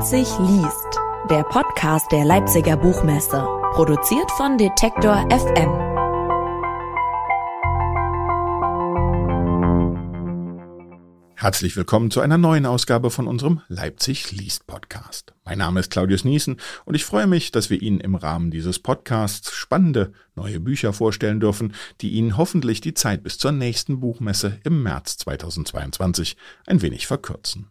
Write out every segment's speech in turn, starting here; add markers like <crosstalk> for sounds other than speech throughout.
Leipzig liest, der Podcast der Leipziger Buchmesse, produziert von Detektor FM. Herzlich willkommen zu einer neuen Ausgabe von unserem Leipzig liest Podcast. Mein Name ist Claudius Niesen und ich freue mich, dass wir Ihnen im Rahmen dieses Podcasts spannende neue Bücher vorstellen dürfen, die Ihnen hoffentlich die Zeit bis zur nächsten Buchmesse im März 2022 ein wenig verkürzen.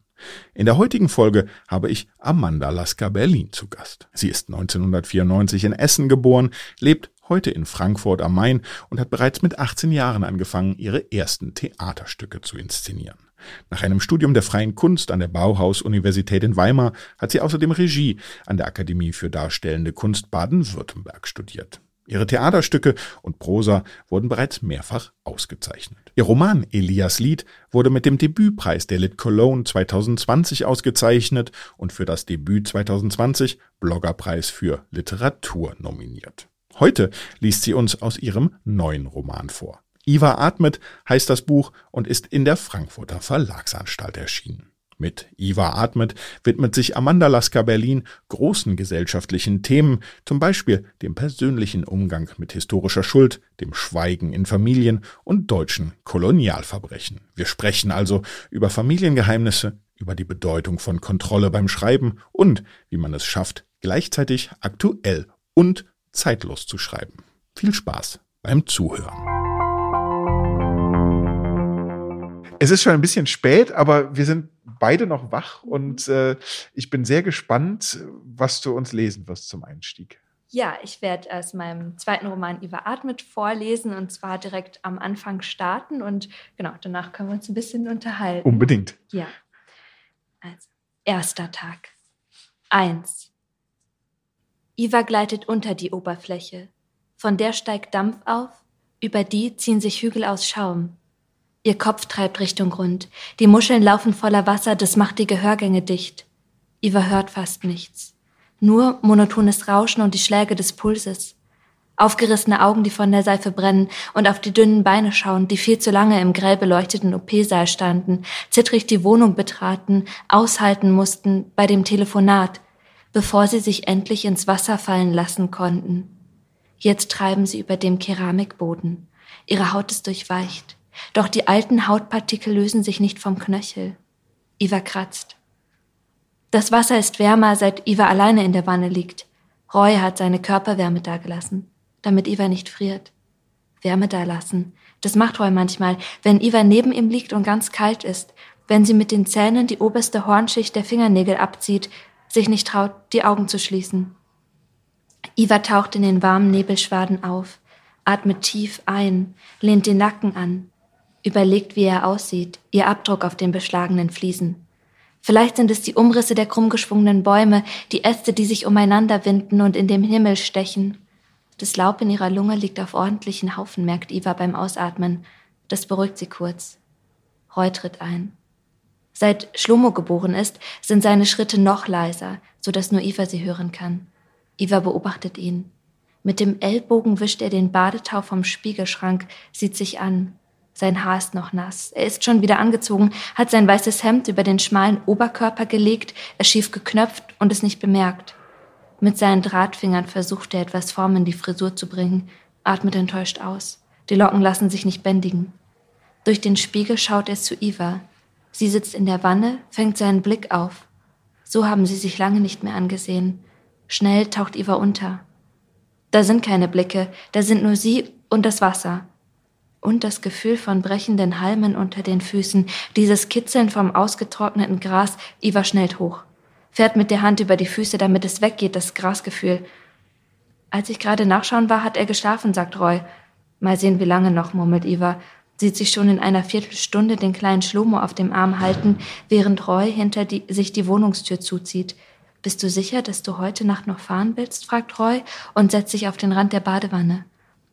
In der heutigen Folge habe ich Amanda Lasker Berlin zu Gast. Sie ist 1994 in Essen geboren, lebt heute in Frankfurt am Main und hat bereits mit 18 Jahren angefangen, ihre ersten Theaterstücke zu inszenieren. Nach einem Studium der freien Kunst an der Bauhaus-Universität in Weimar hat sie außerdem Regie an der Akademie für Darstellende Kunst Baden-Württemberg studiert. Ihre Theaterstücke und Prosa wurden bereits mehrfach ausgezeichnet. Ihr Roman Elias Lied wurde mit dem Debütpreis der Lit Cologne 2020 ausgezeichnet und für das Debüt 2020 Bloggerpreis für Literatur nominiert. Heute liest sie uns aus ihrem neuen Roman vor. Iva atmet heißt das Buch und ist in der Frankfurter Verlagsanstalt erschienen. Mit Iva atmet widmet sich Amanda Lasker Berlin großen gesellschaftlichen Themen, zum Beispiel dem persönlichen Umgang mit historischer Schuld, dem Schweigen in Familien und deutschen Kolonialverbrechen. Wir sprechen also über Familiengeheimnisse, über die Bedeutung von Kontrolle beim Schreiben und wie man es schafft, gleichzeitig aktuell und zeitlos zu schreiben. Viel Spaß beim Zuhören. Es ist schon ein bisschen spät, aber wir sind beide noch wach und äh, ich bin sehr gespannt, was du uns lesen wirst zum Einstieg. Ja, ich werde aus meinem zweiten Roman Überatmet vorlesen und zwar direkt am Anfang starten und genau, danach können wir uns ein bisschen unterhalten. Unbedingt. Ja. Also, erster Tag. Eins. Iva gleitet unter die Oberfläche. Von der steigt Dampf auf, über die ziehen sich Hügel aus Schaum. Ihr Kopf treibt Richtung Grund. Die Muscheln laufen voller Wasser, das macht die Gehörgänge dicht. Iva hört fast nichts. Nur monotones Rauschen und die Schläge des Pulses. Aufgerissene Augen, die von der Seife brennen und auf die dünnen Beine schauen, die viel zu lange im grell beleuchteten OP-Saal standen, zittrig die Wohnung betraten, aushalten mussten bei dem Telefonat, bevor sie sich endlich ins Wasser fallen lassen konnten. Jetzt treiben sie über dem Keramikboden. Ihre Haut ist durchweicht. Doch die alten Hautpartikel lösen sich nicht vom Knöchel. Iva kratzt. Das Wasser ist wärmer, seit Iva alleine in der Wanne liegt. Roy hat seine Körperwärme dagelassen, damit Iva nicht friert. Wärme dalassen. Das macht Roy manchmal, wenn Iva neben ihm liegt und ganz kalt ist, wenn sie mit den Zähnen die oberste Hornschicht der Fingernägel abzieht, sich nicht traut, die Augen zu schließen. Iva taucht in den warmen Nebelschwaden auf, atmet tief ein, lehnt den Nacken an, Überlegt, wie er aussieht, ihr Abdruck auf den beschlagenen Fliesen. Vielleicht sind es die Umrisse der krummgeschwungenen Bäume, die Äste, die sich umeinander winden und in dem Himmel stechen. Das Laub in ihrer Lunge liegt auf ordentlichen Haufen, merkt Iva beim Ausatmen. Das beruhigt sie kurz. Roy tritt ein. Seit Schlomo geboren ist, sind seine Schritte noch leiser, so dass nur Iva sie hören kann. Iva beobachtet ihn. Mit dem Ellbogen wischt er den Badetau vom Spiegelschrank, sieht sich an. Sein Haar ist noch nass. Er ist schon wieder angezogen, hat sein weißes Hemd über den schmalen Oberkörper gelegt, es schief geknöpft und es nicht bemerkt. Mit seinen Drahtfingern versucht er etwas Form in die Frisur zu bringen, atmet enttäuscht aus. Die Locken lassen sich nicht bändigen. Durch den Spiegel schaut er zu Iva. Sie sitzt in der Wanne, fängt seinen Blick auf. So haben sie sich lange nicht mehr angesehen. Schnell taucht Iva unter. Da sind keine Blicke, da sind nur sie und das Wasser und das Gefühl von brechenden Halmen unter den Füßen, dieses Kitzeln vom ausgetrockneten Gras, Iva schnellt hoch, fährt mit der Hand über die Füße, damit es weggeht, das Grasgefühl. Als ich gerade nachschauen war, hat er geschlafen, sagt Roy. Mal sehen, wie lange noch, murmelt Iva, sieht sich schon in einer Viertelstunde den kleinen Schlomo auf dem Arm halten, während Roy hinter die, sich die Wohnungstür zuzieht. Bist du sicher, dass du heute Nacht noch fahren willst? fragt Roy und setzt sich auf den Rand der Badewanne.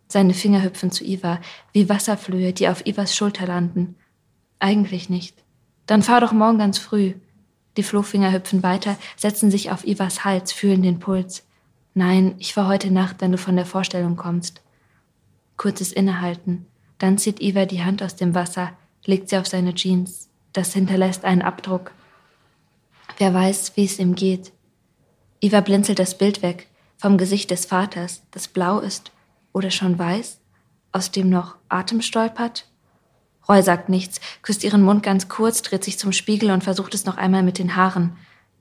Seine Finger hüpfen zu Iva, wie Wasserflöhe, die auf Ivas Schulter landen. Eigentlich nicht. Dann fahr doch morgen ganz früh. Die Flohfinger hüpfen weiter, setzen sich auf Ivas Hals, fühlen den Puls. Nein, ich fahr heute Nacht, wenn du von der Vorstellung kommst. Kurzes Innehalten. Dann zieht Iva die Hand aus dem Wasser, legt sie auf seine Jeans. Das hinterlässt einen Abdruck. Wer weiß, wie es ihm geht. Iva blinzelt das Bild weg vom Gesicht des Vaters, das blau ist oder schon weiß, aus dem noch Atem stolpert. Roy sagt nichts, küsst ihren Mund ganz kurz, dreht sich zum Spiegel und versucht es noch einmal mit den Haaren.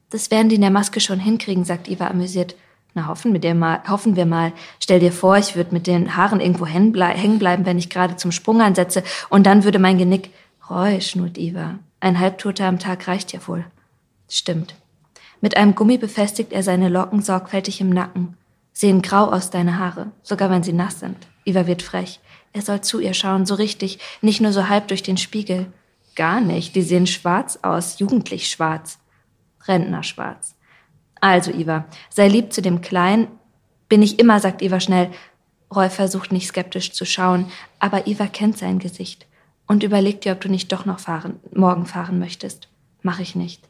Das werden die in der Maske schon hinkriegen, sagt Iva amüsiert. Na, hoffen wir, mal, hoffen wir mal. Stell dir vor, ich würde mit den Haaren irgendwo hängen bleiben, wenn ich gerade zum Sprung ansetze, und dann würde mein Genick. Roy, schnurrt Iva. Ein Halbtoter am Tag reicht ja wohl. Stimmt. Mit einem Gummi befestigt er seine Locken sorgfältig im Nacken. Sehen grau aus deine Haare, sogar wenn sie nass sind. Iva wird frech. Er soll zu ihr schauen, so richtig, nicht nur so halb durch den Spiegel. Gar nicht, die sehen schwarz aus, jugendlich schwarz. Rentner schwarz. Also, Iva, sei lieb zu dem Kleinen. Bin ich immer, sagt Iva schnell. Roy versucht nicht skeptisch zu schauen, aber Iva kennt sein Gesicht und überlegt dir, ob du nicht doch noch fahren, morgen fahren möchtest. Mach ich nicht.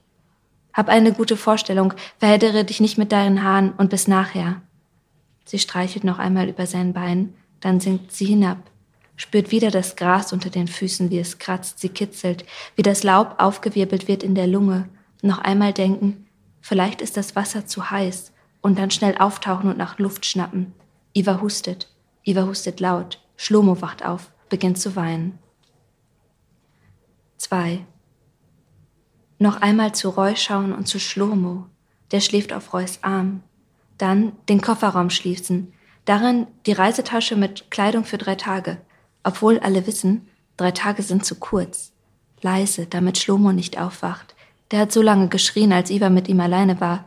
Hab eine gute Vorstellung, verheddere dich nicht mit deinen Haaren und bis nachher. Sie streichelt noch einmal über sein Bein, dann sinkt sie hinab, spürt wieder das Gras unter den Füßen, wie es kratzt, sie kitzelt, wie das Laub aufgewirbelt wird in der Lunge, noch einmal denken, vielleicht ist das Wasser zu heiß, und dann schnell auftauchen und nach Luft schnappen. Iva hustet, Iva hustet laut, Schlomo wacht auf, beginnt zu weinen. Zwei. Noch einmal zu Roy schauen und zu Schlomo. Der schläft auf Roys Arm. Dann den Kofferraum schließen. Darin die Reisetasche mit Kleidung für drei Tage. Obwohl alle wissen, drei Tage sind zu kurz. Leise, damit Schlomo nicht aufwacht. Der hat so lange geschrien, als Iva mit ihm alleine war.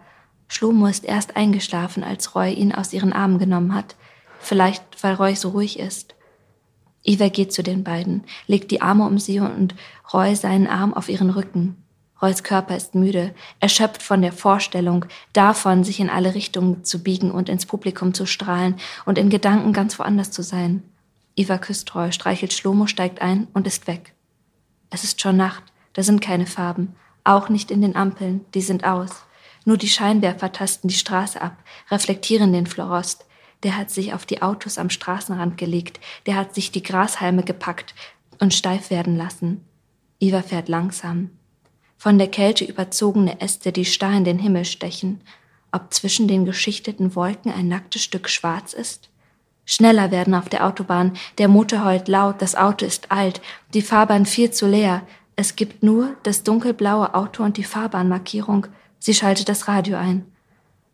Schlomo ist erst eingeschlafen, als Roy ihn aus ihren Armen genommen hat. Vielleicht, weil Roy so ruhig ist. Iva geht zu den beiden, legt die Arme um sie und Roy seinen Arm auf ihren Rücken. Roys Körper ist müde, erschöpft von der Vorstellung, davon, sich in alle Richtungen zu biegen und ins Publikum zu strahlen und in Gedanken ganz woanders zu sein. Iva küsst Roy, streichelt Schlomo, steigt ein und ist weg. Es ist schon Nacht, da sind keine Farben, auch nicht in den Ampeln, die sind aus. Nur die Scheinwerfer tasten die Straße ab, reflektieren den Florost. Der hat sich auf die Autos am Straßenrand gelegt, der hat sich die Grashalme gepackt und steif werden lassen. Iva fährt langsam, von der Kälte überzogene Äste, die starr in den Himmel stechen, ob zwischen den geschichteten Wolken ein nacktes Stück schwarz ist? Schneller werden auf der Autobahn, der Motor heult laut, das Auto ist alt, die Fahrbahn viel zu leer, es gibt nur das dunkelblaue Auto und die Fahrbahnmarkierung. Sie schaltet das Radio ein.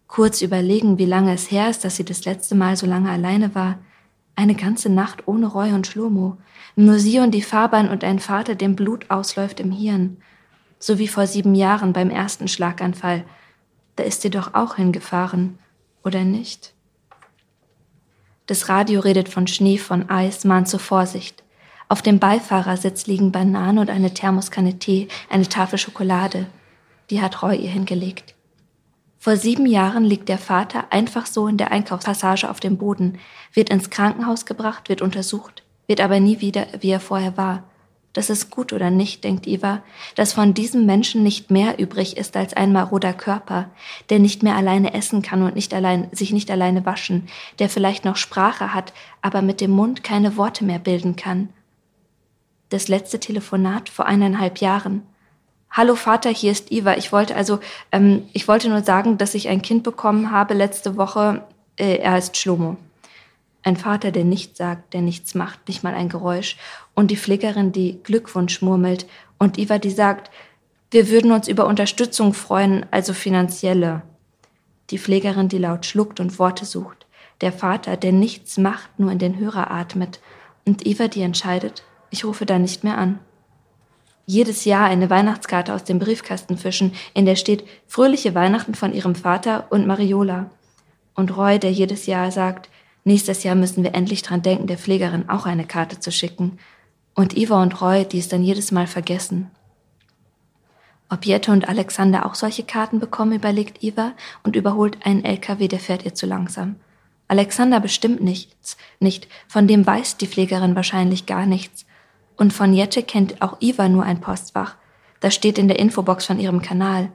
Kurz überlegen, wie lange es her ist, dass sie das letzte Mal so lange alleine war. Eine ganze Nacht ohne Roy und Schlomo. Nur sie und die Fahrbahn und ein Vater, dem Blut ausläuft im Hirn so wie vor sieben Jahren beim ersten Schlaganfall. Da ist sie doch auch hingefahren, oder nicht? Das Radio redet von Schnee, von Eis, mahnt zur Vorsicht. Auf dem Beifahrersitz liegen Bananen und eine Thermoskanne Tee, eine Tafel Schokolade. Die hat Roy ihr hingelegt. Vor sieben Jahren liegt der Vater einfach so in der Einkaufspassage auf dem Boden, wird ins Krankenhaus gebracht, wird untersucht, wird aber nie wieder, wie er vorher war. Das ist gut oder nicht, denkt Eva, dass von diesem Menschen nicht mehr übrig ist als ein maroder Körper, der nicht mehr alleine essen kann und nicht allein, sich nicht alleine waschen, der vielleicht noch Sprache hat, aber mit dem Mund keine Worte mehr bilden kann. Das letzte Telefonat vor eineinhalb Jahren. Hallo Vater, hier ist Eva. Ich wollte also, ähm, ich wollte nur sagen, dass ich ein Kind bekommen habe letzte Woche. Äh, er heißt Schlomo. Ein Vater, der nichts sagt, der nichts macht, nicht mal ein Geräusch. Und die Pflegerin, die Glückwunsch murmelt. Und Iva, die sagt, wir würden uns über Unterstützung freuen, also finanzielle. Die Pflegerin, die laut schluckt und Worte sucht. Der Vater, der nichts macht, nur in den Hörer atmet. Und Iva, die entscheidet, ich rufe da nicht mehr an. Jedes Jahr eine Weihnachtskarte aus dem Briefkasten fischen, in der steht Fröhliche Weihnachten von ihrem Vater und Mariola. Und Roy, der jedes Jahr sagt, Nächstes Jahr müssen wir endlich dran denken, der Pflegerin auch eine Karte zu schicken. Und Iva und Roy, die es dann jedes Mal vergessen. Ob Jette und Alexander auch solche Karten bekommen, überlegt Iva und überholt einen LKW, der fährt ihr zu langsam. Alexander bestimmt nichts, nicht, von dem weiß die Pflegerin wahrscheinlich gar nichts. Und von Jette kennt auch Iva nur ein Postfach. Das steht in der Infobox von ihrem Kanal.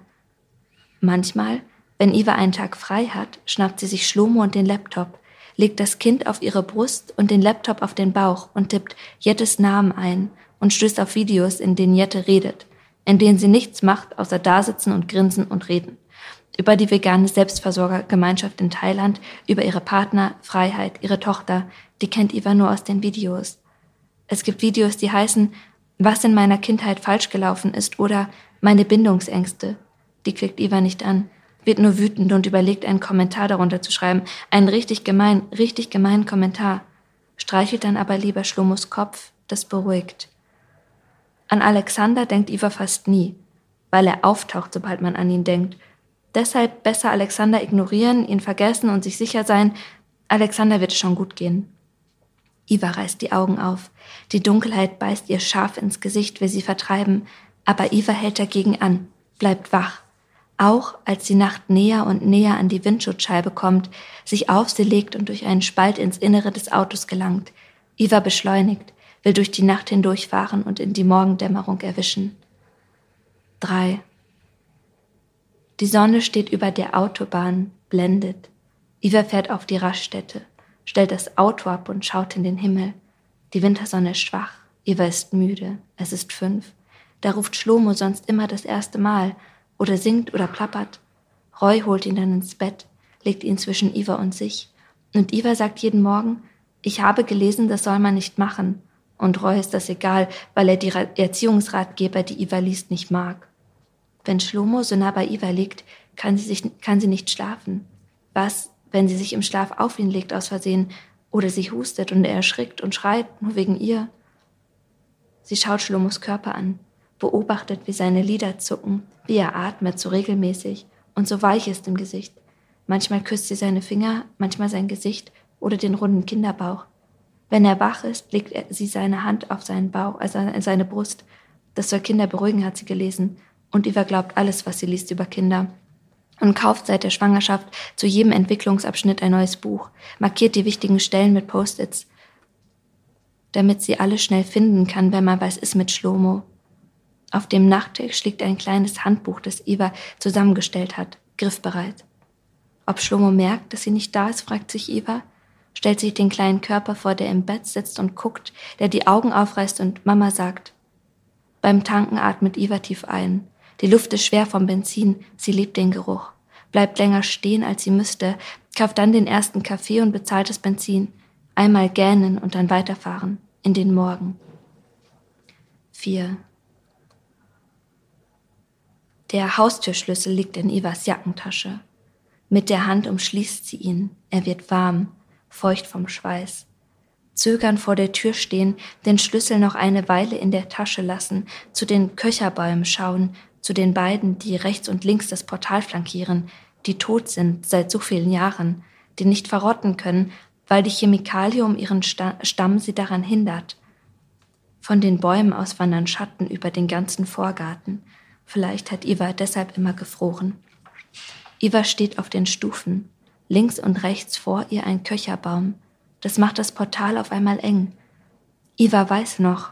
Manchmal, wenn Iva einen Tag frei hat, schnappt sie sich Schlomo und den Laptop legt das Kind auf ihre Brust und den Laptop auf den Bauch und tippt Jettes Namen ein und stößt auf Videos, in denen Jette redet. in denen sie nichts macht, außer dasitzen und grinsen und reden. Über die vegane Selbstversorgergemeinschaft in Thailand, über ihre Partner, Freiheit, ihre Tochter, die kennt Iva nur aus den Videos. Es gibt Videos, die heißen, was in meiner Kindheit falsch gelaufen ist oder meine Bindungsängste. Die klickt Iva nicht an, wird nur wütend und überlegt, einen Kommentar darunter zu schreiben. Einen richtig gemein, richtig gemeinen Kommentar. Streichelt dann aber lieber Schlomos Kopf, das beruhigt. An Alexander denkt Iva fast nie, weil er auftaucht, sobald man an ihn denkt. Deshalb besser Alexander ignorieren, ihn vergessen und sich sicher sein, Alexander wird es schon gut gehen. Iva reißt die Augen auf. Die Dunkelheit beißt ihr scharf ins Gesicht, will sie vertreiben, aber Iva hält dagegen an, bleibt wach. Auch als die Nacht näher und näher an die Windschutzscheibe kommt, sich auf sie legt und durch einen Spalt ins Innere des Autos gelangt. Iva beschleunigt will durch die Nacht hindurchfahren und in die Morgendämmerung erwischen. Drei. Die Sonne steht über der Autobahn, blendet. Iva fährt auf die Raststätte, stellt das Auto ab und schaut in den Himmel. Die Wintersonne ist schwach. Iva ist müde. Es ist fünf. Da ruft Schlomo sonst immer das erste Mal oder singt oder plappert. Roy holt ihn dann ins Bett, legt ihn zwischen Iva und sich. Und Iva sagt jeden Morgen, ich habe gelesen, das soll man nicht machen. Und Roy ist das egal, weil er die Erziehungsratgeber, die Iva liest, nicht mag. Wenn Schlomo so nah bei Iva liegt, kann sie, sich, kann sie nicht schlafen. Was, wenn sie sich im Schlaf auf ihn legt aus Versehen oder sie hustet und er erschrickt und schreit, nur wegen ihr? Sie schaut Schlomos Körper an, beobachtet, wie seine Lider zucken, wie er atmet, so regelmäßig und so weich ist im Gesicht. Manchmal küsst sie seine Finger, manchmal sein Gesicht oder den runden Kinderbauch. Wenn er wach ist, legt er, sie seine Hand auf seinen Bauch, also seine Brust. Das soll Kinder beruhigen, hat sie gelesen. Und Eva glaubt alles, was sie liest über Kinder. Und kauft seit der Schwangerschaft zu jedem Entwicklungsabschnitt ein neues Buch, markiert die wichtigen Stellen mit Post-its, damit sie alle schnell finden kann, wenn man weiß, ist mit Schlomo. Auf dem Nachttisch liegt ein kleines Handbuch, das Eva zusammengestellt hat, griffbereit. Ob Schlomo merkt, dass sie nicht da ist, fragt sich Eva stellt sich den kleinen Körper vor, der im Bett sitzt und guckt, der die Augen aufreißt und Mama sagt. Beim Tanken atmet Iva tief ein. Die Luft ist schwer vom Benzin, sie liebt den Geruch. Bleibt länger stehen, als sie müsste, kauft dann den ersten Kaffee und bezahlt das Benzin. Einmal gähnen und dann weiterfahren. In den Morgen. Vier. Der Haustürschlüssel liegt in Ivas Jackentasche. Mit der Hand umschließt sie ihn. Er wird warm feucht vom Schweiß. Zögern vor der Tür stehen, den Schlüssel noch eine Weile in der Tasche lassen, zu den Köcherbäumen schauen, zu den beiden, die rechts und links das Portal flankieren, die tot sind seit so vielen Jahren, die nicht verrotten können, weil die Chemikalie um ihren Stamm sie daran hindert. Von den Bäumen aus wandern Schatten über den ganzen Vorgarten. Vielleicht hat Iva deshalb immer gefroren. Iva steht auf den Stufen, links und rechts vor ihr ein Köcherbaum. Das macht das Portal auf einmal eng. Iva weiß noch.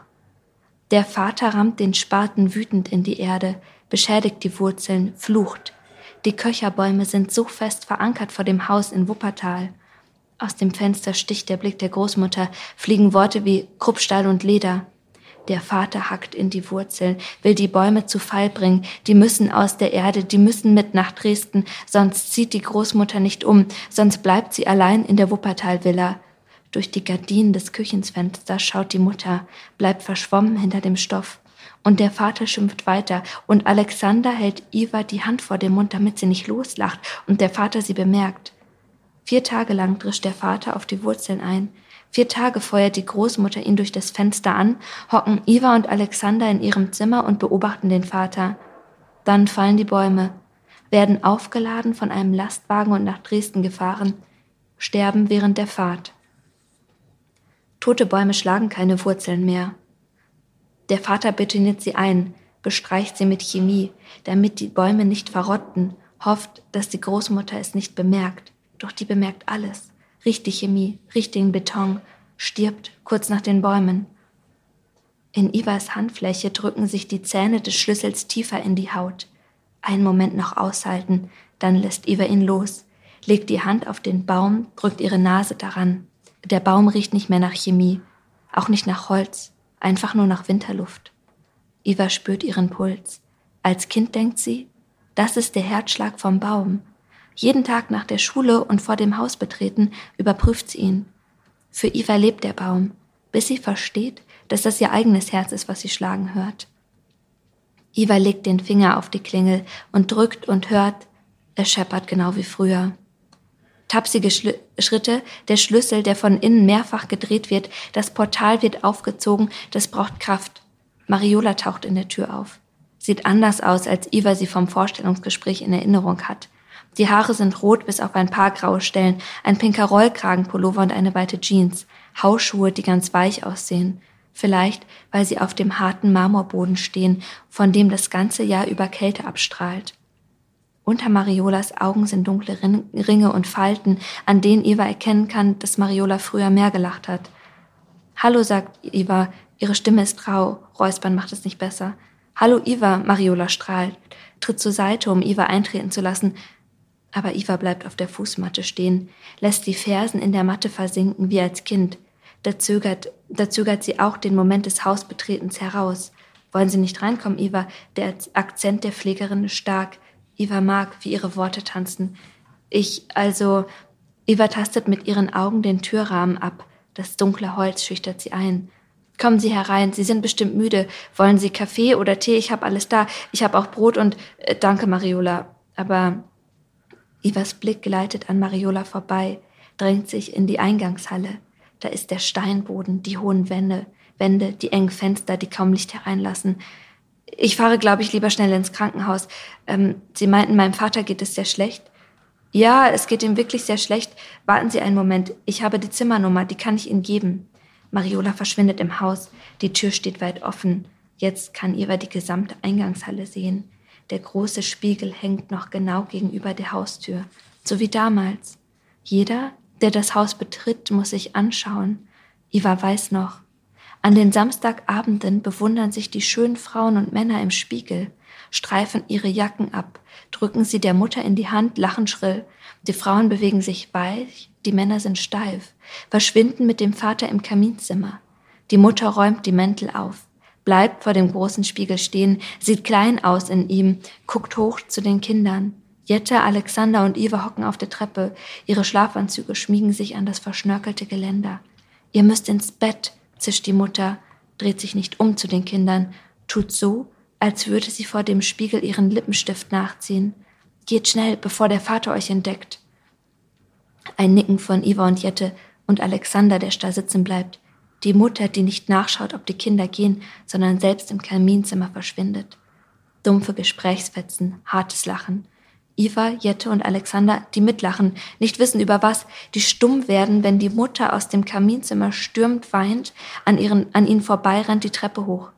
Der Vater rammt den Spaten wütend in die Erde, beschädigt die Wurzeln, flucht. Die Köcherbäume sind so fest verankert vor dem Haus in Wuppertal. Aus dem Fenster sticht der Blick der Großmutter, fliegen Worte wie Kruppstahl und Leder. Der Vater hackt in die Wurzeln, will die Bäume zu Fall bringen, die müssen aus der Erde, die müssen mit nach Dresden, sonst zieht die Großmutter nicht um, sonst bleibt sie allein in der Wuppertal-Villa. Durch die Gardinen des Küchensfensters schaut die Mutter, bleibt verschwommen hinter dem Stoff. Und der Vater schimpft weiter, und Alexander hält Iva die Hand vor den Mund, damit sie nicht loslacht, und der Vater sie bemerkt. Vier Tage lang drischt der Vater auf die Wurzeln ein. Vier Tage feuert die Großmutter ihn durch das Fenster an, hocken Iva und Alexander in ihrem Zimmer und beobachten den Vater. Dann fallen die Bäume, werden aufgeladen von einem Lastwagen und nach Dresden gefahren, sterben während der Fahrt. Tote Bäume schlagen keine Wurzeln mehr. Der Vater betoniert sie ein, bestreicht sie mit Chemie, damit die Bäume nicht verrotten, hofft, dass die Großmutter es nicht bemerkt, doch die bemerkt alles riecht Chemie, riecht Beton, stirbt kurz nach den Bäumen. In Ivas Handfläche drücken sich die Zähne des Schlüssels tiefer in die Haut. Einen Moment noch aushalten, dann lässt Iva ihn los, legt die Hand auf den Baum, drückt ihre Nase daran. Der Baum riecht nicht mehr nach Chemie, auch nicht nach Holz, einfach nur nach Winterluft. Eva spürt ihren Puls. Als Kind denkt sie, das ist der Herzschlag vom Baum. Jeden Tag nach der Schule und vor dem Haus betreten, überprüft sie ihn. Für Eva lebt der Baum, bis sie versteht, dass das ihr eigenes Herz ist, was sie schlagen hört. Eva legt den Finger auf die Klingel und drückt und hört, es scheppert genau wie früher. Tapsige Schli Schritte, der Schlüssel, der von innen mehrfach gedreht wird, das Portal wird aufgezogen, das braucht Kraft. Mariola taucht in der Tür auf. Sieht anders aus, als Eva sie vom Vorstellungsgespräch in Erinnerung hat. Die Haare sind rot bis auf ein paar graue Stellen, ein pinker Rollkragenpullover und eine weite Jeans, Hausschuhe, die ganz weich aussehen. Vielleicht, weil sie auf dem harten Marmorboden stehen, von dem das ganze Jahr über Kälte abstrahlt. Unter Mariolas Augen sind dunkle Ringe und Falten, an denen Eva erkennen kann, dass Mariola früher mehr gelacht hat. Hallo, sagt Eva, ihre Stimme ist rau, Räuspern macht es nicht besser. Hallo, Eva, Mariola strahlt, tritt zur Seite, um Eva eintreten zu lassen. Aber Eva bleibt auf der Fußmatte stehen, lässt die Fersen in der Matte versinken wie als Kind. Da zögert, da zögert sie auch den Moment des Hausbetretens heraus. Wollen Sie nicht reinkommen, Eva? Der Akzent der Pflegerin ist stark. Eva mag, wie ihre Worte tanzen. Ich, also, Eva tastet mit ihren Augen den Türrahmen ab. Das dunkle Holz schüchtert sie ein. Kommen Sie herein, Sie sind bestimmt müde. Wollen Sie Kaffee oder Tee? Ich habe alles da. Ich habe auch Brot und äh, danke, Mariola. Aber Ivas Blick gleitet an Mariola vorbei, drängt sich in die Eingangshalle. Da ist der Steinboden, die hohen Wände, Wände, die engen Fenster, die kaum Licht hereinlassen. Ich fahre, glaube ich, lieber schnell ins Krankenhaus. Ähm, Sie meinten, meinem Vater geht es sehr schlecht. Ja, es geht ihm wirklich sehr schlecht. Warten Sie einen Moment. Ich habe die Zimmernummer, die kann ich Ihnen geben. Mariola verschwindet im Haus. Die Tür steht weit offen. Jetzt kann Eva die gesamte Eingangshalle sehen. Der große Spiegel hängt noch genau gegenüber der Haustür, so wie damals. Jeder, der das Haus betritt, muss sich anschauen. Eva weiß noch, an den Samstagabenden bewundern sich die schönen Frauen und Männer im Spiegel, streifen ihre Jacken ab, drücken sie der Mutter in die Hand, lachen schrill. Die Frauen bewegen sich weich, die Männer sind steif, verschwinden mit dem Vater im Kaminzimmer. Die Mutter räumt die Mäntel auf, bleibt vor dem großen Spiegel stehen, sieht klein aus in ihm, guckt hoch zu den Kindern. Jette, Alexander und Iva hocken auf der Treppe. Ihre Schlafanzüge schmiegen sich an das verschnörkelte Geländer. Ihr müsst ins Bett, zischt die Mutter, dreht sich nicht um zu den Kindern, tut so, als würde sie vor dem Spiegel ihren Lippenstift nachziehen. Geht schnell, bevor der Vater euch entdeckt. Ein Nicken von Iva und Jette und Alexander, der da sitzen bleibt. Die Mutter, die nicht nachschaut, ob die Kinder gehen, sondern selbst im Kaminzimmer verschwindet. Dumpfe Gesprächsfetzen, hartes Lachen. Iva, Jette und Alexander, die mitlachen, nicht wissen über was, die stumm werden, wenn die Mutter aus dem Kaminzimmer stürmt, weint, an, ihren, an ihnen vorbeirennt die Treppe hoch.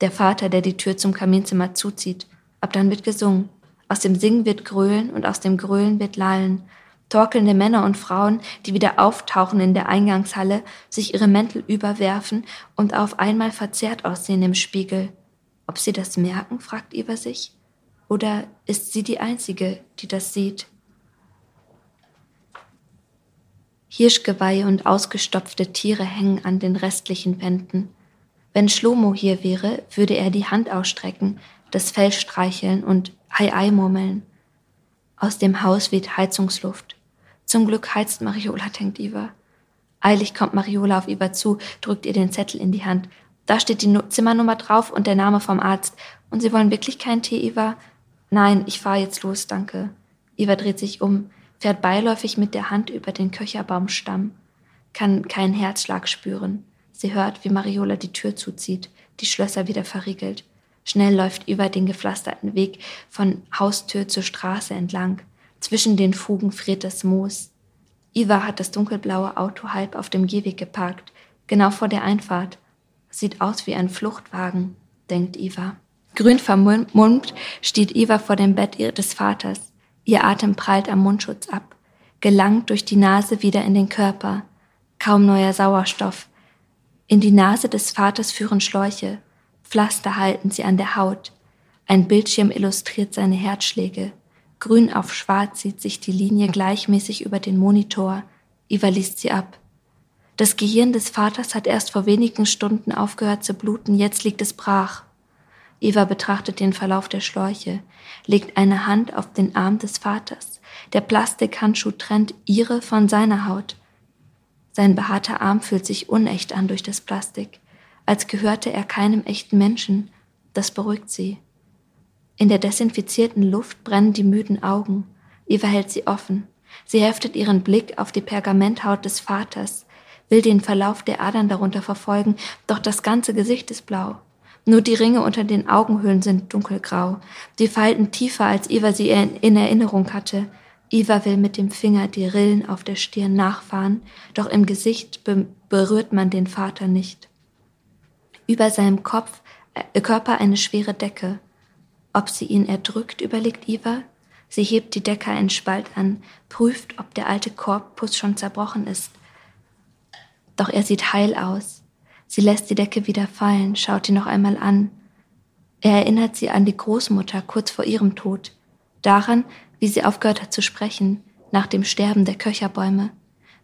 Der Vater, der die Tür zum Kaminzimmer zuzieht. Ab dann wird gesungen. Aus dem Singen wird Grölen und aus dem Grölen wird Lallen. Torkelnde Männer und Frauen, die wieder auftauchen in der Eingangshalle, sich ihre Mäntel überwerfen und auf einmal verzerrt aussehen im Spiegel. Ob sie das merken, fragt Iva sich. Oder ist sie die Einzige, die das sieht? Hirschgeweihe und ausgestopfte Tiere hängen an den restlichen Wänden. Wenn Schlomo hier wäre, würde er die Hand ausstrecken, das Fell streicheln und Ei-Ei murmeln. Aus dem Haus weht Heizungsluft. Zum Glück heizt Mariola, denkt Iva. Eilig kommt Mariola auf Iva zu, drückt ihr den Zettel in die Hand. Da steht die Zimmernummer drauf und der Name vom Arzt. Und Sie wollen wirklich keinen Tee, Iva? Nein, ich fahr jetzt los, danke. Eva dreht sich um, fährt beiläufig mit der Hand über den Köcherbaumstamm, kann keinen Herzschlag spüren. Sie hört, wie Mariola die Tür zuzieht, die Schlösser wieder verriegelt. Schnell läuft Eva den gepflasterten Weg von Haustür zur Straße entlang. Zwischen den Fugen friert das Moos. Iva hat das dunkelblaue Auto halb auf dem Gehweg geparkt, genau vor der Einfahrt. Sieht aus wie ein Fluchtwagen, denkt Iva. Grün vermummt steht Eva vor dem Bett des Vaters. Ihr Atem prallt am Mundschutz ab, gelangt durch die Nase wieder in den Körper. Kaum neuer Sauerstoff. In die Nase des Vaters führen Schläuche. Pflaster halten sie an der Haut. Ein Bildschirm illustriert seine Herzschläge. Grün auf schwarz sieht sich die Linie gleichmäßig über den Monitor. Eva liest sie ab. Das Gehirn des Vaters hat erst vor wenigen Stunden aufgehört zu bluten, jetzt liegt es brach. Eva betrachtet den Verlauf der Schläuche, legt eine Hand auf den Arm des Vaters. Der Plastikhandschuh trennt ihre von seiner Haut. Sein behaarter Arm fühlt sich unecht an durch das Plastik, als gehörte er keinem echten Menschen. Das beruhigt sie. In der desinfizierten Luft brennen die müden Augen. Eva hält sie offen. Sie heftet ihren Blick auf die Pergamenthaut des Vaters, will den Verlauf der Adern darunter verfolgen, doch das ganze Gesicht ist blau. Nur die Ringe unter den Augenhöhlen sind dunkelgrau, die Falten tiefer, als Eva sie in Erinnerung hatte. Eva will mit dem Finger die Rillen auf der Stirn nachfahren, doch im Gesicht be berührt man den Vater nicht. Über seinem Kopf, äh, Körper eine schwere Decke. Ob sie ihn erdrückt, überlegt Eva. Sie hebt die Decke einen Spalt an, prüft, ob der alte Korpus schon zerbrochen ist. Doch er sieht heil aus. Sie lässt die Decke wieder fallen, schaut ihn noch einmal an. Er erinnert sie an die Großmutter kurz vor ihrem Tod, daran, wie sie aufgehört hat zu sprechen, nach dem Sterben der Köcherbäume,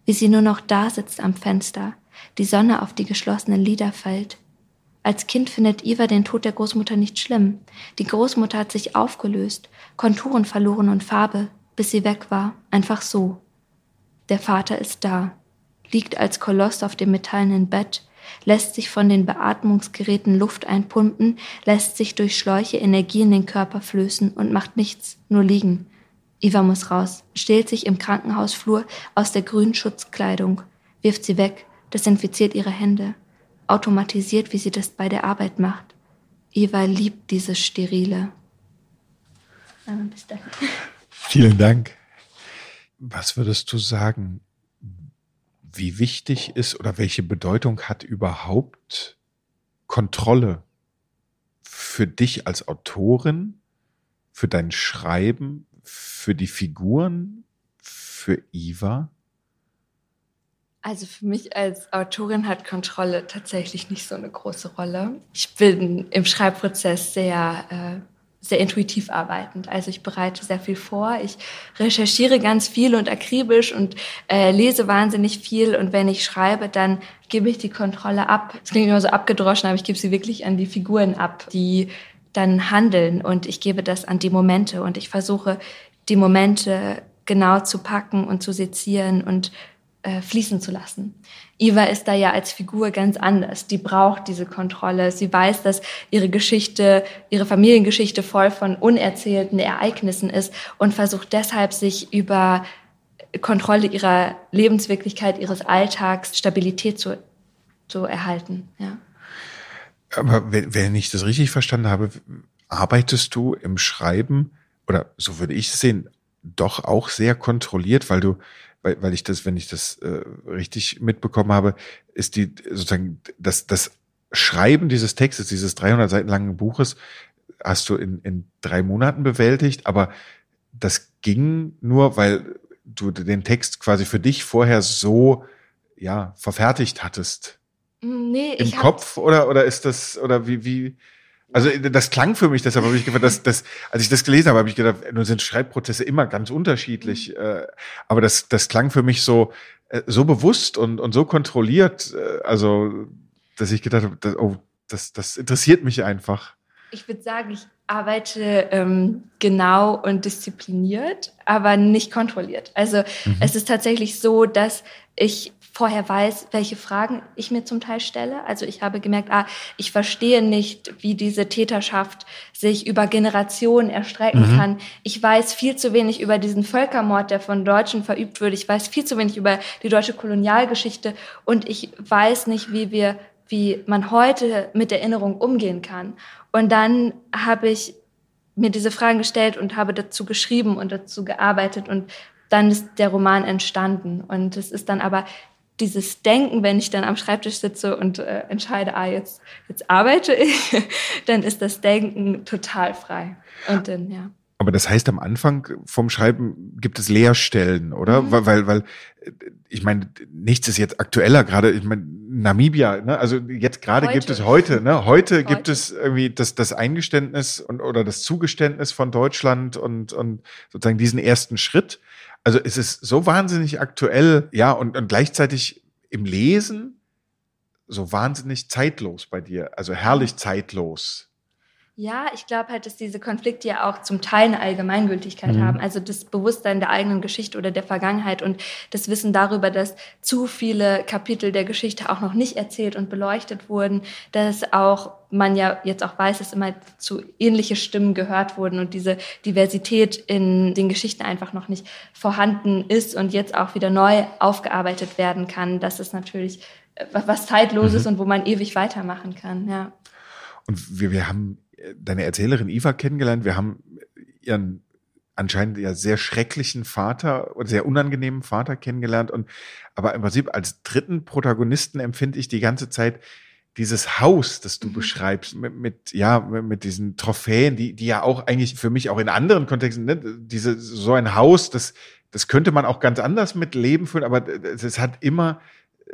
wie sie nur noch da sitzt am Fenster, die Sonne auf die geschlossenen Lider fällt. Als Kind findet Eva den Tod der Großmutter nicht schlimm. Die Großmutter hat sich aufgelöst, Konturen verloren und Farbe, bis sie weg war, einfach so. Der Vater ist da, liegt als Koloss auf dem metallenen Bett, lässt sich von den Beatmungsgeräten Luft einpumpen, lässt sich durch Schläuche Energie in den Körper flößen und macht nichts, nur liegen. Eva muss raus, stellt sich im Krankenhausflur aus der grünen Schutzkleidung, wirft sie weg, desinfiziert ihre Hände, automatisiert, wie sie das bei der Arbeit macht. Eva liebt dieses Sterile. Bis dahin. <laughs> Vielen Dank. Was würdest du sagen, wie wichtig ist oder welche Bedeutung hat überhaupt Kontrolle für dich als Autorin, für dein Schreiben, für die Figuren, für Eva? Also für mich als Autorin hat Kontrolle tatsächlich nicht so eine große Rolle. Ich bin im Schreibprozess sehr äh, sehr intuitiv arbeitend. Also ich bereite sehr viel vor, ich recherchiere ganz viel und akribisch und äh, lese wahnsinnig viel und wenn ich schreibe, dann gebe ich die Kontrolle ab. Es klingt immer so abgedroschen, aber ich gebe sie wirklich an die Figuren ab, die dann handeln und ich gebe das an die Momente und ich versuche die Momente genau zu packen und zu sezieren und äh, fließen zu lassen. Eva ist da ja als Figur ganz anders. Die braucht diese Kontrolle. Sie weiß, dass ihre Geschichte, ihre Familiengeschichte voll von unerzählten Ereignissen ist und versucht deshalb sich über Kontrolle ihrer Lebenswirklichkeit, ihres Alltags, Stabilität zu, zu erhalten. Ja. Aber wenn, wenn ich das richtig verstanden habe, arbeitest du im Schreiben, oder so würde ich es sehen, doch auch sehr kontrolliert, weil du weil, weil ich das, wenn ich das äh, richtig mitbekommen habe, ist die sozusagen das, das Schreiben dieses Textes, dieses 300 Seiten langen Buches, hast du in, in drei Monaten bewältigt, aber das ging nur, weil du den Text quasi für dich vorher so ja verfertigt hattest. Nee, Im Kopf oder oder ist das oder wie wie also das klang für mich, deshalb habe ich gedacht, dass, dass, als ich das gelesen habe, habe ich gedacht, nun sind Schreibprozesse immer ganz unterschiedlich. Mhm. Äh, aber das, das klang für mich so, äh, so bewusst und, und so kontrolliert, äh, also dass ich gedacht habe, dass, oh, das, das interessiert mich einfach. Ich würde sagen, ich arbeite ähm, genau und diszipliniert, aber nicht kontrolliert. Also mhm. es ist tatsächlich so, dass ich vorher weiß, welche Fragen ich mir zum Teil stelle. Also ich habe gemerkt, ah, ich verstehe nicht, wie diese Täterschaft sich über Generationen erstrecken mhm. kann. Ich weiß viel zu wenig über diesen Völkermord, der von Deutschen verübt wurde. Ich weiß viel zu wenig über die deutsche Kolonialgeschichte und ich weiß nicht, wie wir, wie man heute mit Erinnerung umgehen kann. Und dann habe ich mir diese Fragen gestellt und habe dazu geschrieben und dazu gearbeitet und dann ist der Roman entstanden. Und es ist dann aber dieses Denken, wenn ich dann am Schreibtisch sitze und äh, entscheide, ah, jetzt, jetzt arbeite ich, <laughs> dann ist das Denken total frei. Und dann, ja. Aber das heißt, am Anfang vom Schreiben gibt es Leerstellen, oder? Mhm. Weil, weil, weil, ich meine, nichts ist jetzt aktueller, gerade, ich meine, Namibia, ne? also jetzt gerade gibt es heute, ne? Heute, heute, gibt es irgendwie das, das Eingeständnis und, oder das Zugeständnis von Deutschland und, und sozusagen diesen ersten Schritt. Also es ist so wahnsinnig aktuell, ja, und, und gleichzeitig im Lesen so wahnsinnig zeitlos bei dir, also herrlich zeitlos. Ja, ich glaube halt, dass diese Konflikte ja auch zum Teil eine Allgemeingültigkeit mhm. haben. Also das Bewusstsein der eigenen Geschichte oder der Vergangenheit und das Wissen darüber, dass zu viele Kapitel der Geschichte auch noch nicht erzählt und beleuchtet wurden, dass auch man ja jetzt auch weiß, dass immer zu ähnliche Stimmen gehört wurden und diese Diversität in den Geschichten einfach noch nicht vorhanden ist und jetzt auch wieder neu aufgearbeitet werden kann. Das ist natürlich äh, was Zeitloses mhm. und wo man ewig weitermachen kann, ja. Und wir, wir haben deine Erzählerin Eva kennengelernt. Wir haben ihren anscheinend ja sehr schrecklichen Vater oder sehr unangenehmen Vater kennengelernt. Und aber im Prinzip als dritten Protagonisten empfinde ich die ganze Zeit dieses Haus, das du mhm. beschreibst, mit, mit, ja, mit diesen Trophäen, die, die ja auch eigentlich für mich auch in anderen Kontexten, ne, diese, so ein Haus, das, das könnte man auch ganz anders mit Leben füllen, aber es hat immer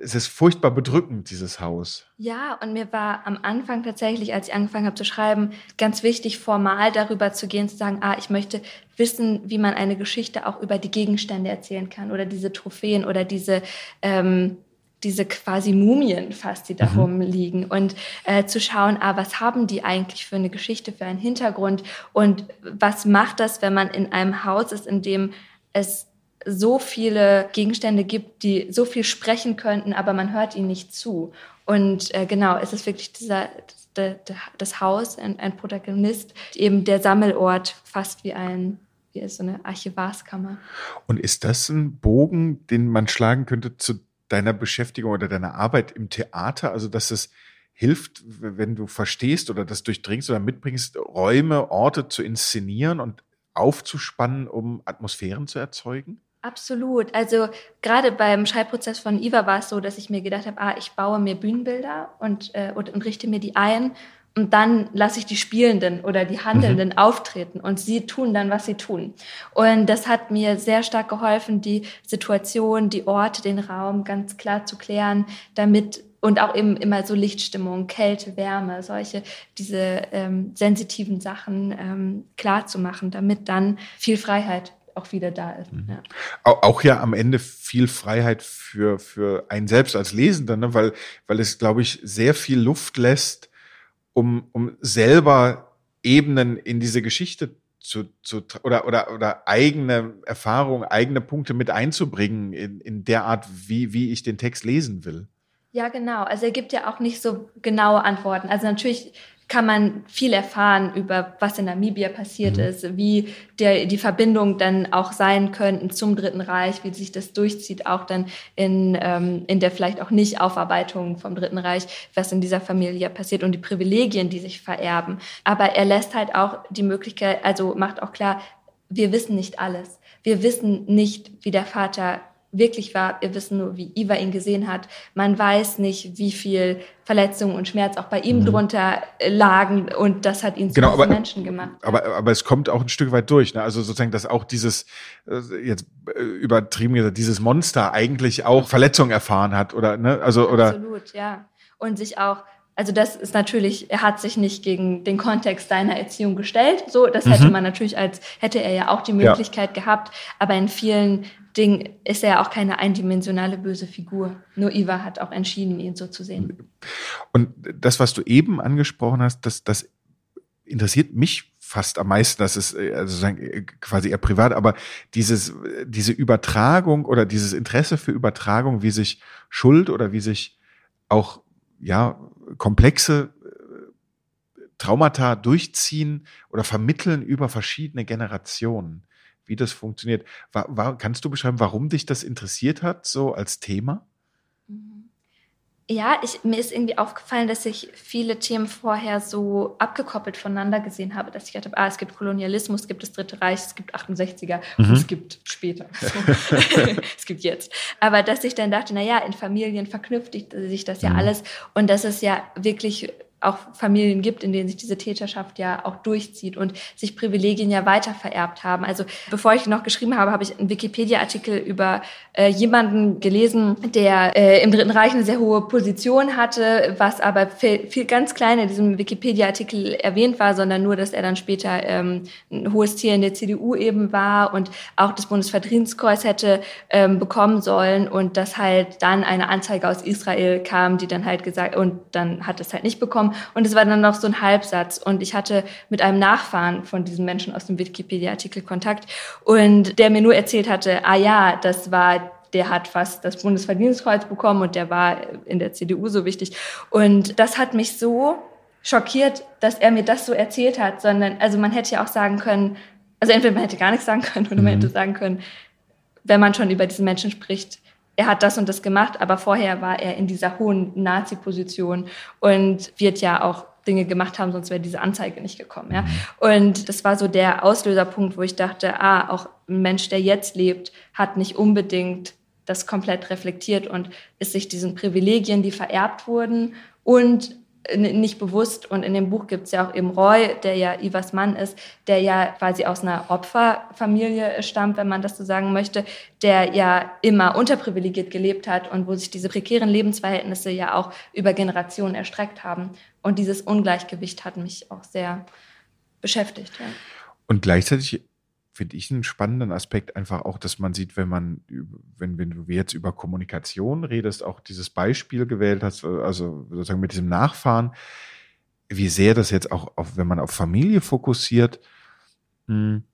es ist furchtbar bedrückend, dieses Haus. Ja, und mir war am Anfang tatsächlich, als ich angefangen habe zu schreiben, ganz wichtig, formal darüber zu gehen, zu sagen, ah, ich möchte wissen, wie man eine Geschichte auch über die Gegenstände erzählen kann oder diese Trophäen oder diese, ähm, diese quasi Mumien fast, die da mhm. rumliegen und äh, zu schauen, ah, was haben die eigentlich für eine Geschichte, für einen Hintergrund und was macht das, wenn man in einem Haus ist, in dem es so viele Gegenstände gibt, die so viel sprechen könnten, aber man hört ihnen nicht zu. Und äh, genau, es ist wirklich dieser, der, der, das Haus, ein, ein Protagonist, eben der Sammelort, fast wie ein wie so eine Archivarskammer. Und ist das ein Bogen, den man schlagen könnte zu deiner Beschäftigung oder deiner Arbeit im Theater? Also, dass es hilft, wenn du verstehst oder das durchdringst oder mitbringst, Räume, Orte zu inszenieren und aufzuspannen, um Atmosphären zu erzeugen? Absolut. Also gerade beim Schreibprozess von Iva war es so, dass ich mir gedacht habe, ah, ich baue mir Bühnenbilder und, äh, und, und richte mir die ein und dann lasse ich die Spielenden oder die Handelnden mhm. auftreten und sie tun dann, was sie tun. Und das hat mir sehr stark geholfen, die Situation, die Orte, den Raum ganz klar zu klären, damit und auch eben immer so Lichtstimmung, Kälte, Wärme, solche, diese ähm, sensitiven Sachen ähm, klar zu machen, damit dann viel Freiheit auch wieder da ist. Mhm. Ja. Auch ja am Ende viel Freiheit für, für einen selbst als Lesender, ne? weil, weil es, glaube ich, sehr viel Luft lässt, um, um selber Ebenen in diese Geschichte zu, zu oder, oder, oder eigene Erfahrungen, eigene Punkte mit einzubringen in, in der Art, wie, wie ich den Text lesen will. Ja, genau. Also er gibt ja auch nicht so genaue Antworten. Also natürlich kann man viel erfahren über, was in Namibia passiert mhm. ist, wie der, die Verbindung dann auch sein könnten zum Dritten Reich, wie sich das durchzieht, auch dann in, ähm, in der vielleicht auch nicht Aufarbeitung vom Dritten Reich, was in dieser Familie passiert und die Privilegien, die sich vererben. Aber er lässt halt auch die Möglichkeit, also macht auch klar, wir wissen nicht alles. Wir wissen nicht, wie der Vater wirklich war. Wir wissen nur, wie Iva ihn gesehen hat. Man weiß nicht, wie viel Verletzungen und Schmerz auch bei ihm mhm. drunter lagen und das hat ihn zu genau, aber, Menschen gemacht. Aber, aber es kommt auch ein Stück weit durch. Ne? Also sozusagen, dass auch dieses, äh, jetzt äh, übertrieben gesagt, dieses Monster eigentlich auch Verletzungen erfahren hat oder, ne? Also, oder. Absolut, ja. Und sich auch also das ist natürlich, er hat sich nicht gegen den Kontext seiner Erziehung gestellt. So, das mhm. hätte man natürlich als, hätte er ja auch die Möglichkeit ja. gehabt. Aber in vielen Dingen ist er ja auch keine eindimensionale böse Figur. Nur Iva hat auch entschieden, ihn so zu sehen. Und das, was du eben angesprochen hast, das, das interessiert mich fast am meisten, das ist äh, also quasi eher privat, aber dieses, diese Übertragung oder dieses Interesse für Übertragung, wie sich Schuld oder wie sich auch ja komplexe äh, Traumata durchziehen oder vermitteln über verschiedene Generationen. Wie das funktioniert. War, war, kannst du beschreiben, warum dich das interessiert hat, so als Thema? Ja, ich, mir ist irgendwie aufgefallen, dass ich viele Themen vorher so abgekoppelt voneinander gesehen habe, dass ich gedacht habe, ah, es gibt Kolonialismus, es gibt das Dritte Reich, es gibt 68er mhm. und es gibt später. <laughs> <laughs> es gibt jetzt. Aber dass ich dann dachte, na ja, in Familien verknüpft sich das ja mhm. alles und dass es ja wirklich auch Familien gibt, in denen sich diese Täterschaft ja auch durchzieht und sich Privilegien ja weiter vererbt haben. Also bevor ich noch geschrieben habe, habe ich einen Wikipedia-Artikel über äh, jemanden gelesen, der äh, im Dritten Reich eine sehr hohe Position hatte, was aber viel, viel ganz klein in diesem Wikipedia-Artikel erwähnt war, sondern nur, dass er dann später ähm, ein hohes Tier in der CDU eben war und auch das Bundesverdienstkreuz hätte ähm, bekommen sollen und dass halt dann eine Anzeige aus Israel kam, die dann halt gesagt, und dann hat es halt nicht bekommen Und es war dann noch so ein Halbsatz. Und ich hatte mit einem Nachfahren von diesem Menschen aus dem Wikipedia-Artikel Kontakt und der mir nur erzählt hatte, ah ja, das war der hat fast das Bundesverdienstkreuz bekommen und der war in der CDU so wichtig. Und das hat mich so schockiert, dass er mir das so erzählt hat, sondern, also man hätte ja auch sagen können, also entweder man hätte gar nichts sagen können oder man mhm. hätte sagen können, wenn man schon über diesen Menschen spricht, er hat das und das gemacht, aber vorher war er in dieser hohen Nazi-Position und wird ja auch Dinge gemacht haben, sonst wäre diese Anzeige nicht gekommen. Ja? Und das war so der Auslöserpunkt, wo ich dachte, ah, auch ein Mensch, der jetzt lebt, hat nicht unbedingt das komplett reflektiert und ist sich diesen Privilegien, die vererbt wurden und nicht bewusst. Und in dem Buch gibt es ja auch eben Roy, der ja Ivas Mann ist, der ja quasi aus einer Opferfamilie stammt, wenn man das so sagen möchte, der ja immer unterprivilegiert gelebt hat und wo sich diese prekären Lebensverhältnisse ja auch über Generationen erstreckt haben. Und dieses Ungleichgewicht hat mich auch sehr beschäftigt. Ja. Und gleichzeitig finde ich einen spannenden Aspekt einfach auch, dass man sieht, wenn man, wenn, wenn du jetzt über Kommunikation redest, auch dieses Beispiel gewählt hast, also sozusagen mit diesem Nachfahren, wie sehr das jetzt auch, auf, wenn man auf Familie fokussiert, hm,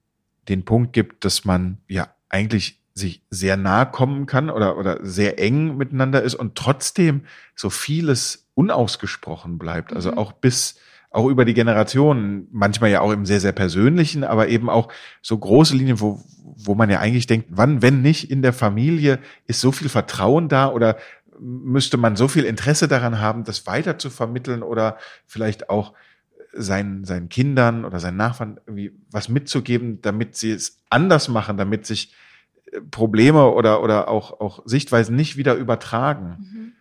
den Punkt gibt, dass man ja eigentlich sich sehr nahe kommen kann oder, oder sehr eng miteinander ist und trotzdem so vieles unausgesprochen bleibt. Also mhm. auch bis auch über die Generationen, manchmal ja auch im sehr, sehr persönlichen, aber eben auch so große Linien, wo, wo man ja eigentlich denkt, wann, wenn nicht in der Familie, ist so viel Vertrauen da oder müsste man so viel Interesse daran haben, das weiter zu vermitteln oder vielleicht auch seinen, seinen Kindern oder seinen Nachfahren irgendwie was mitzugeben, damit sie es anders machen, damit sich Probleme oder, oder auch, auch Sichtweisen nicht wieder übertragen. Mhm.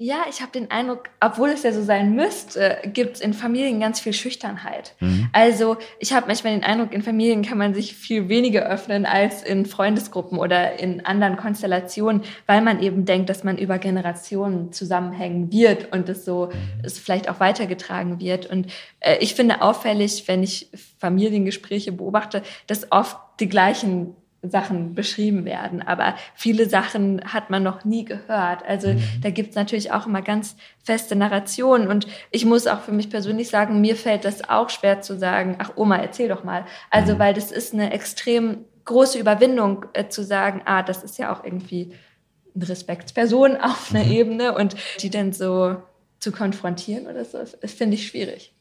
Ja, ich habe den Eindruck, obwohl es ja so sein müsste, gibt es in Familien ganz viel Schüchternheit. Mhm. Also ich habe manchmal den Eindruck, in Familien kann man sich viel weniger öffnen als in Freundesgruppen oder in anderen Konstellationen, weil man eben denkt, dass man über Generationen zusammenhängen wird und es so mhm. es vielleicht auch weitergetragen wird. Und äh, ich finde auffällig, wenn ich Familiengespräche beobachte, dass oft die gleichen Sachen beschrieben werden. Aber viele Sachen hat man noch nie gehört. Also mhm. da gibt's natürlich auch immer ganz feste Narrationen. Und ich muss auch für mich persönlich sagen, mir fällt das auch schwer zu sagen, ach Oma, erzähl doch mal. Also mhm. weil das ist eine extrem große Überwindung äh, zu sagen, ah, das ist ja auch irgendwie eine Respektsperson <laughs> auf einer mhm. Ebene und die dann so zu konfrontieren oder so, das finde ich schwierig.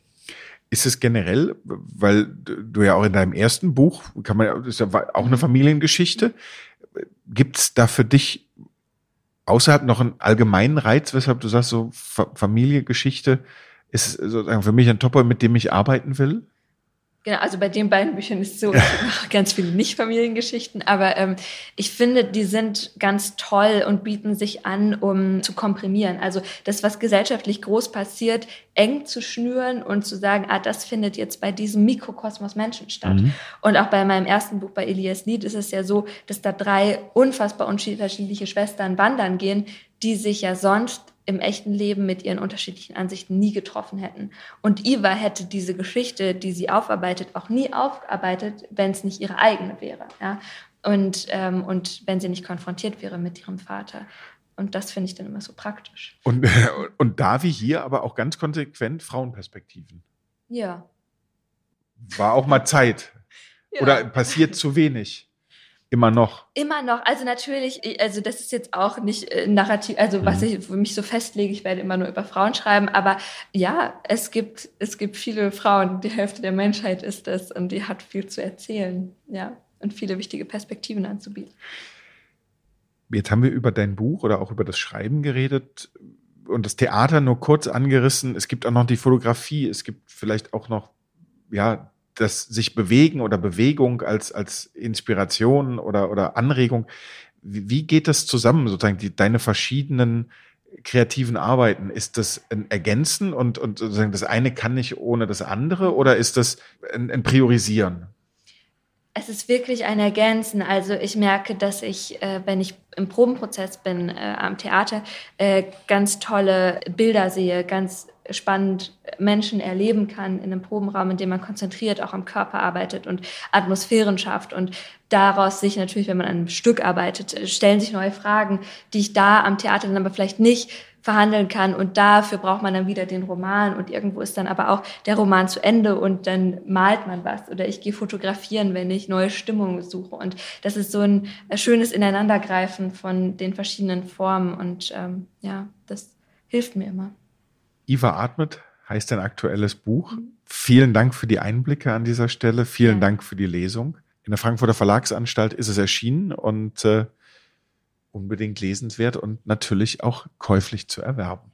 Ist es generell, weil du ja auch in deinem ersten Buch, kann man, ist ja auch eine Familiengeschichte, gibt es da für dich außerhalb noch einen allgemeinen Reiz, weshalb du sagst, so Familiengeschichte ist sozusagen für mich ein Topper, mit dem ich arbeiten will? Genau, also bei den beiden Büchern ist es so, ich mache ganz viele Nicht-Familiengeschichten, aber ähm, ich finde, die sind ganz toll und bieten sich an, um zu komprimieren. Also das, was gesellschaftlich groß passiert, eng zu schnüren und zu sagen, ah, das findet jetzt bei diesem Mikrokosmos Menschen statt. Mhm. Und auch bei meinem ersten Buch bei Elias Lied ist es ja so, dass da drei unfassbar unterschiedliche Schwestern wandern gehen, die sich ja sonst im echten Leben mit ihren unterschiedlichen Ansichten nie getroffen hätten. Und Iva hätte diese Geschichte, die sie aufarbeitet, auch nie aufgearbeitet, wenn es nicht ihre eigene wäre. Ja? Und, ähm, und wenn sie nicht konfrontiert wäre mit ihrem Vater. Und das finde ich dann immer so praktisch. Und, <laughs> und da wie hier aber auch ganz konsequent Frauenperspektiven. Ja. War auch mal Zeit. <laughs> Ja. Oder passiert zu wenig? Immer noch. Immer noch. Also natürlich, also das ist jetzt auch nicht äh, narrativ, also mhm. was ich für mich so festlege, ich werde immer nur über Frauen schreiben, aber ja, es gibt, es gibt viele Frauen, die Hälfte der Menschheit ist das und die hat viel zu erzählen, ja, und viele wichtige Perspektiven anzubieten. Jetzt haben wir über dein Buch oder auch über das Schreiben geredet und das Theater nur kurz angerissen. Es gibt auch noch die Fotografie, es gibt vielleicht auch noch, ja, das sich bewegen oder Bewegung als, als Inspiration oder, oder Anregung. Wie, wie geht das zusammen, sozusagen, die, deine verschiedenen kreativen Arbeiten? Ist das ein Ergänzen und, und sozusagen das eine kann nicht ohne das andere oder ist das ein, ein Priorisieren? Es ist wirklich ein Ergänzen. Also ich merke, dass ich, äh, wenn ich im Probenprozess bin äh, am Theater, äh, ganz tolle Bilder sehe, ganz spannend Menschen erleben kann in einem Probenraum, in dem man konzentriert auch am Körper arbeitet und Atmosphären schafft. Und daraus sich natürlich, wenn man an einem Stück arbeitet, stellen sich neue Fragen, die ich da am Theater dann aber vielleicht nicht verhandeln kann. Und dafür braucht man dann wieder den Roman und irgendwo ist dann aber auch der Roman zu Ende und dann malt man was oder ich gehe fotografieren, wenn ich neue Stimmungen suche. Und das ist so ein schönes Ineinandergreifen von den verschiedenen Formen und ähm, ja, das hilft mir immer. Iva atmet heißt ein aktuelles Buch. Mhm. Vielen Dank für die Einblicke an dieser Stelle. Vielen ja. Dank für die Lesung. In der Frankfurter Verlagsanstalt ist es erschienen und äh, unbedingt lesenswert und natürlich auch käuflich zu erwerben.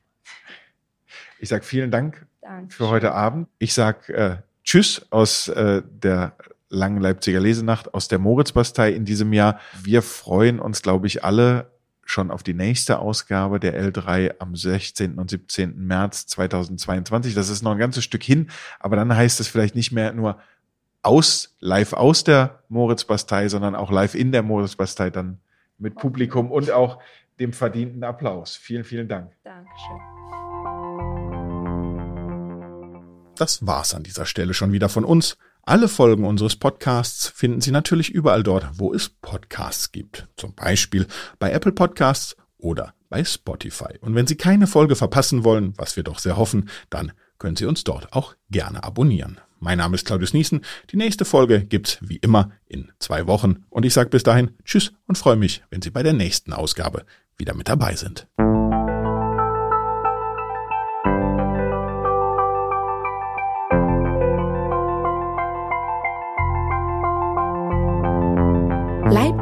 Ich sage vielen Dank Dankeschön. für heute Abend. Ich sage äh, Tschüss aus äh, der langen Leipziger Lesenacht, aus der Moritzbastei in diesem Jahr. Wir freuen uns, glaube ich, alle schon auf die nächste Ausgabe der L3 am 16. und 17. März 2022. Das ist noch ein ganzes Stück hin, aber dann heißt es vielleicht nicht mehr nur aus, live aus der Moritzbastei, sondern auch live in der Moritzbastei dann mit Publikum und auch dem verdienten Applaus. Vielen, vielen Dank. Dankeschön. Das war's an dieser Stelle schon wieder von uns. Alle Folgen unseres Podcasts finden Sie natürlich überall dort, wo es Podcasts gibt. Zum Beispiel bei Apple Podcasts oder bei Spotify. Und wenn Sie keine Folge verpassen wollen, was wir doch sehr hoffen, dann können Sie uns dort auch gerne abonnieren. Mein Name ist Claudius Niesen. Die nächste Folge gibt's wie immer in zwei Wochen. Und ich sage bis dahin Tschüss und freue mich, wenn Sie bei der nächsten Ausgabe wieder mit dabei sind.